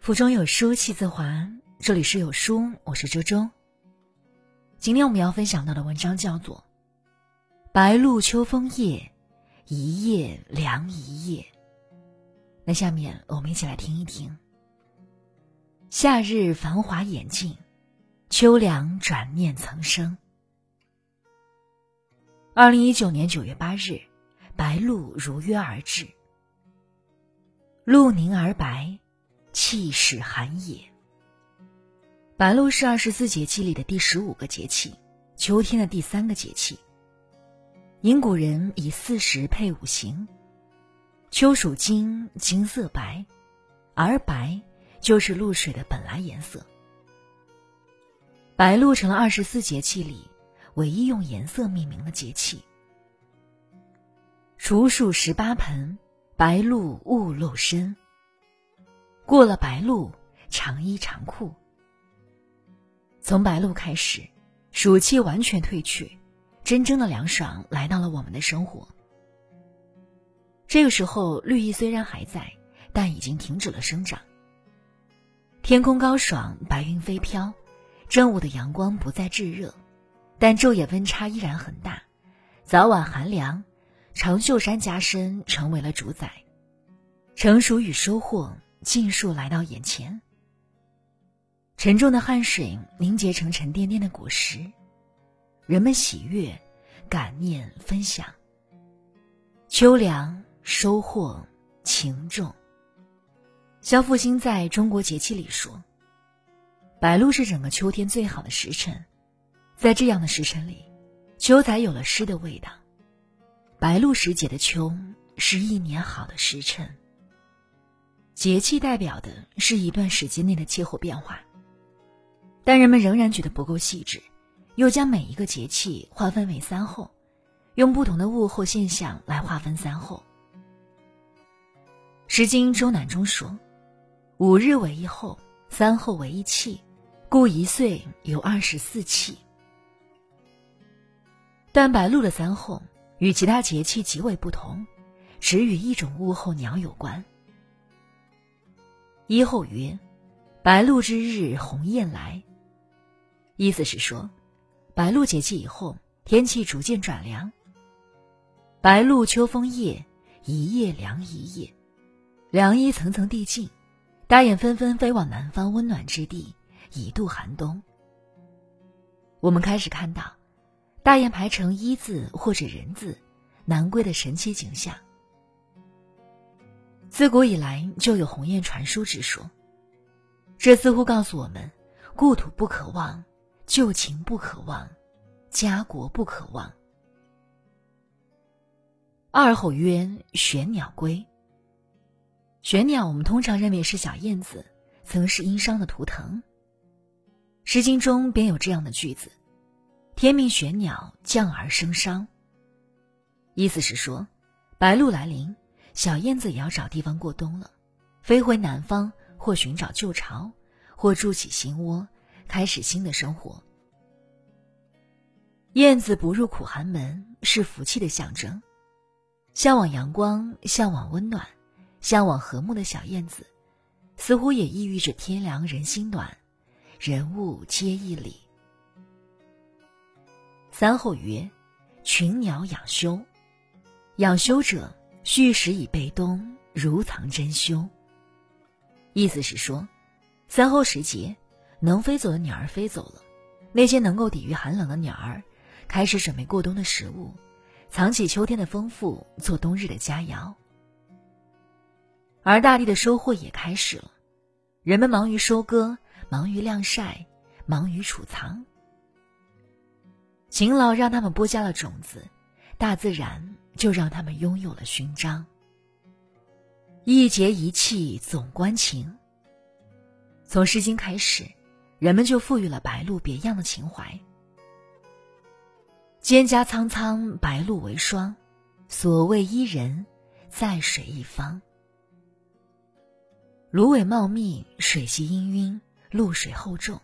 腹中有书气自华。这里是有书，我是周周。今天我们要分享到的文章叫做《白露秋风夜，一夜凉一夜》。那下面我们一起来听一听。夏日繁华眼尽，秋凉转念曾生。二零一九年九月八日，白露如约而至。露凝而白，气势寒也。白露是二十四节气里的第十五个节气，秋天的第三个节气。因古人以四时配五行，秋属金，金色白，而白就是露水的本来颜色。白露成了二十四节气里唯一用颜色命名的节气。处暑十八盆。白露勿露身。过了白露，长衣长裤。从白露开始，暑气完全退去，真正的凉爽来到了我们的生活。这个时候，绿意虽然还在，但已经停止了生长。天空高爽，白云飞飘，正午的阳光不再炙热，但昼夜温差依然很大，早晚寒凉。长袖衫加身成为了主宰，成熟与收获尽数来到眼前。沉重的汗水凝结成沉甸甸的果实，人们喜悦、感念、分享。秋凉收获情重。肖复兴在中国节气里说：“白露是整个秋天最好的时辰，在这样的时辰里，秋才有了诗的味道。”白露时节的秋是一年好的时辰。节气代表的是一段时间内的气候变化，但人们仍然觉得不够细致，又将每一个节气划分为三候，用不同的物候现象来划分三候。《诗经·周南》中说：“五日为一候，三候为一气，故一岁有二十四气。”但白露的三候。与其他节气极为不同，只与一种物候鸟有关。一候曰：“白露之日，鸿雁来。”意思是说，白露节气以后，天气逐渐转凉。白露秋风夜，一夜凉一夜，凉意层层递进，大雁纷纷飞往南方温暖之地，以度寒冬。我们开始看到。大雁排成一字或者人字，南归的神奇景象。自古以来就有鸿雁传书之说，这似乎告诉我们：故土不可忘，旧情不可忘，家国不可忘。二后曰：玄鸟归。玄鸟我们通常认为是小燕子，曾是殷商的图腾。《诗经》中便有这样的句子。天命玄鸟降而生商。意思是说，白露来临，小燕子也要找地方过冬了，飞回南方，或寻找旧巢，或筑起新窝，开始新的生活。燕子不入苦寒门，是福气的象征。向往阳光、向往温暖、向往和睦的小燕子，似乎也意味着天凉人心暖，人物皆义理。三后曰：“群鸟养休，养休者蓄食以备冬，如藏珍馐。”意思是说，三候时节，能飞走的鸟儿飞走了，那些能够抵御寒冷的鸟儿，开始准备过冬的食物，藏起秋天的丰富，做冬日的佳肴。而大地的收获也开始了，人们忙于收割，忙于晾晒，忙于储藏。勤劳让他们播下了种子，大自然就让他们拥有了勋章。一节一气总关情。从《诗经》开始，人们就赋予了白露别样的情怀。蒹葭苍苍，白露为霜。所谓伊人，在水一方。芦苇茂密，水系氤氲，露水厚重。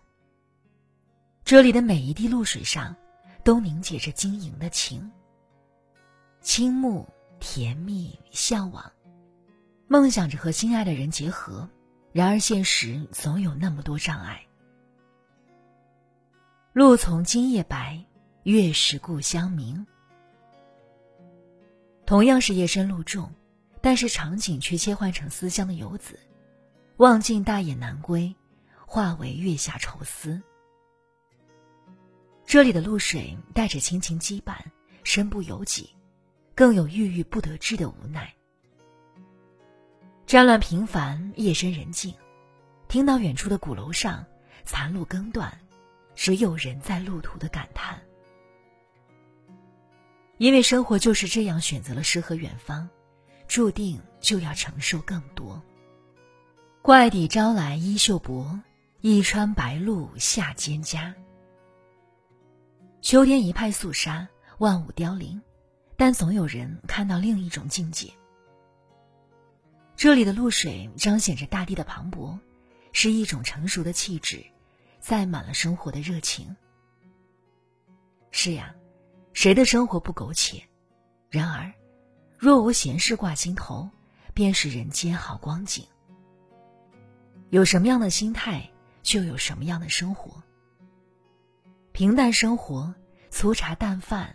这里的每一滴露水上。都凝结着晶莹的情，倾慕、甜蜜、向往，梦想着和心爱的人结合，然而现实总有那么多障碍。路从今夜白，月是故乡明。同样是夜深露重，但是场景却切换成思乡的游子，望尽大雁南归，化为月下愁思。这里的露水带着亲情羁绊，身不由己，更有郁郁不得志的无奈。战乱频繁，夜深人静，听到远处的鼓楼上残路更断，只有人在路途的感叹。因为生活就是这样，选择了诗和远方，注定就要承受更多。怪底招来衣袖薄，一穿白露下蒹葭。秋天一派肃杀，万物凋零，但总有人看到另一种境界。这里的露水彰显着大地的磅礴，是一种成熟的气质，载满了生活的热情。是呀。谁的生活不苟且？然而，若无闲事挂心头，便是人间好光景。有什么样的心态，就有什么样的生活。平淡生活，粗茶淡饭，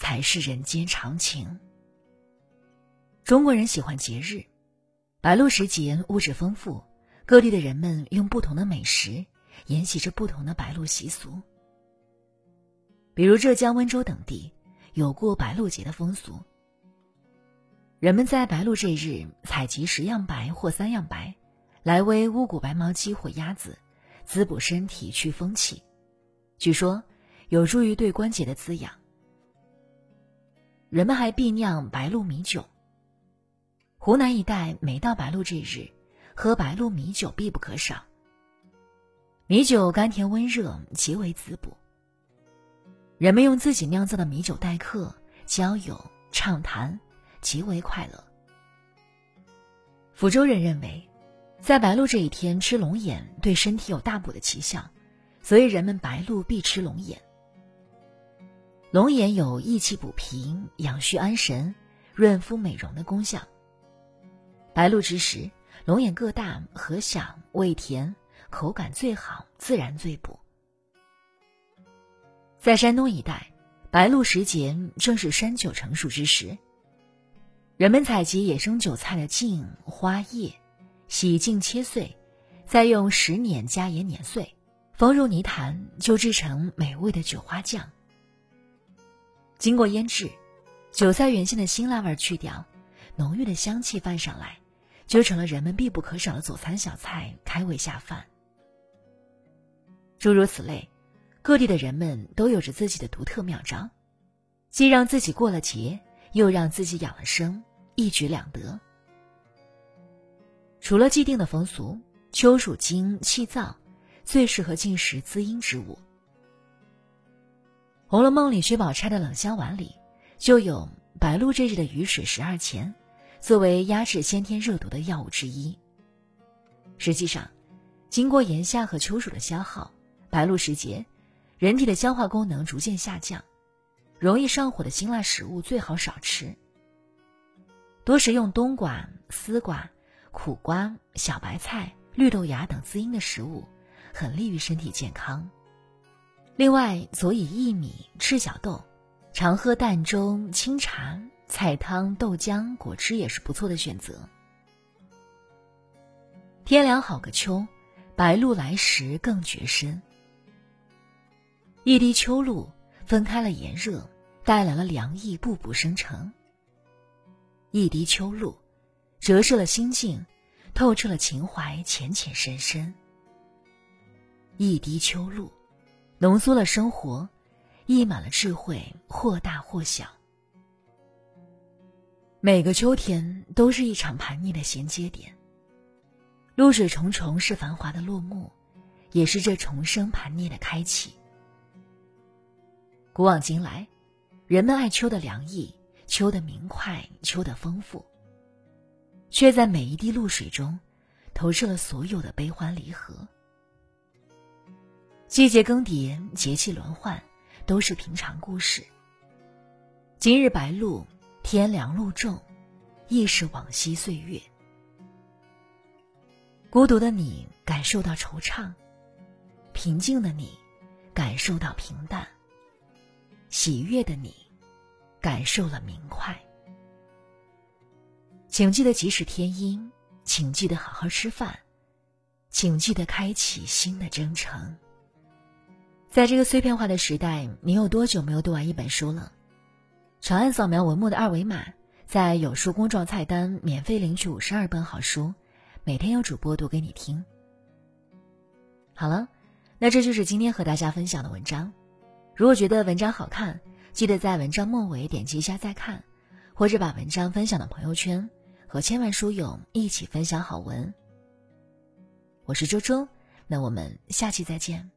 才是人间常情。中国人喜欢节日，白露时节物质丰富，各地的人们用不同的美食沿袭着不同的白露习俗。比如浙江温州等地有过白露节的风俗，人们在白露这日采集十样白或三样白，来煨乌骨白毛鸡或鸭子，滋补身体去风气，据说有助于对关节的滋养。人们还必酿白露米酒。湖南一带每到白露这日，喝白露米酒必不可少。米酒甘甜温热，极为滋补。人们用自己酿造的米酒待客、交友、畅谈，极为快乐。福州人认为，在白露这一天吃龙眼对身体有大补的奇效，所以人们白露必吃龙眼。龙眼有益气补脾、养虚安神、润肤美容的功效。白露之时，龙眼个大、核小、味甜，口感最好，自然最补。在山东一带，白露时节正是山酒成熟之时。人们采集野生韭菜的茎、花叶，洗净切碎，再用石碾加盐碾碎，封入泥坛，就制成美味的酒花酱。经过腌制，韭菜原先的辛辣味去掉，浓郁的香气泛上来，就成了人们必不可少的佐餐小菜，开胃下饭。诸如此类。各地的人们都有着自己的独特妙招，既让自己过了节，又让自己养了生，一举两得。除了既定的风俗，秋属金，气燥，最适合进食滋阴之物。《红楼梦》里薛宝钗的冷香丸里，就有白露这日的雨水十二钱，作为压制先天热毒的药物之一。实际上，经过炎夏和秋暑的消耗，白露时节。人体的消化功能逐渐下降，容易上火的辛辣食物最好少吃。多食用冬瓜、丝瓜、苦瓜、小白菜、绿豆芽等滋阴的食物，很利于身体健康。另外，佐以薏米、赤小豆，常喝淡粥、清茶、菜汤、豆浆、果汁也是不错的选择。天凉好个秋，白露来时更觉深。一滴秋露分开了炎热，带来了凉意，步步生成。一滴秋露，折射了心境，透彻了情怀，浅浅深深。一滴秋露，浓缩了生活，溢满了智慧，或大或小。每个秋天都是一场盘逆的衔接点。露水重重是繁华的落幕，也是这重生盘逆的开启。古往今来，人们爱秋的凉意，秋的明快，秋的丰富，却在每一滴露水中，投射了所有的悲欢离合。季节更迭，节气轮换，都是平常故事。今日白露，天凉露重，亦是往昔岁月。孤独的你感受到惆怅，平静的你感受到平淡，喜悦的你感受了明快。请记得及时添衣，请记得好好吃饭，请记得开启新的征程。在这个碎片化的时代，你有多久没有读完一本书了？长按扫描文末的二维码，在有书公众菜单免费领取五十二本好书，每天有主播读给你听。好了，那这就是今天和大家分享的文章。如果觉得文章好看，记得在文章末尾点击一下再看，或者把文章分享到朋友圈，和千万书友一起分享好文。我是周周，那我们下期再见。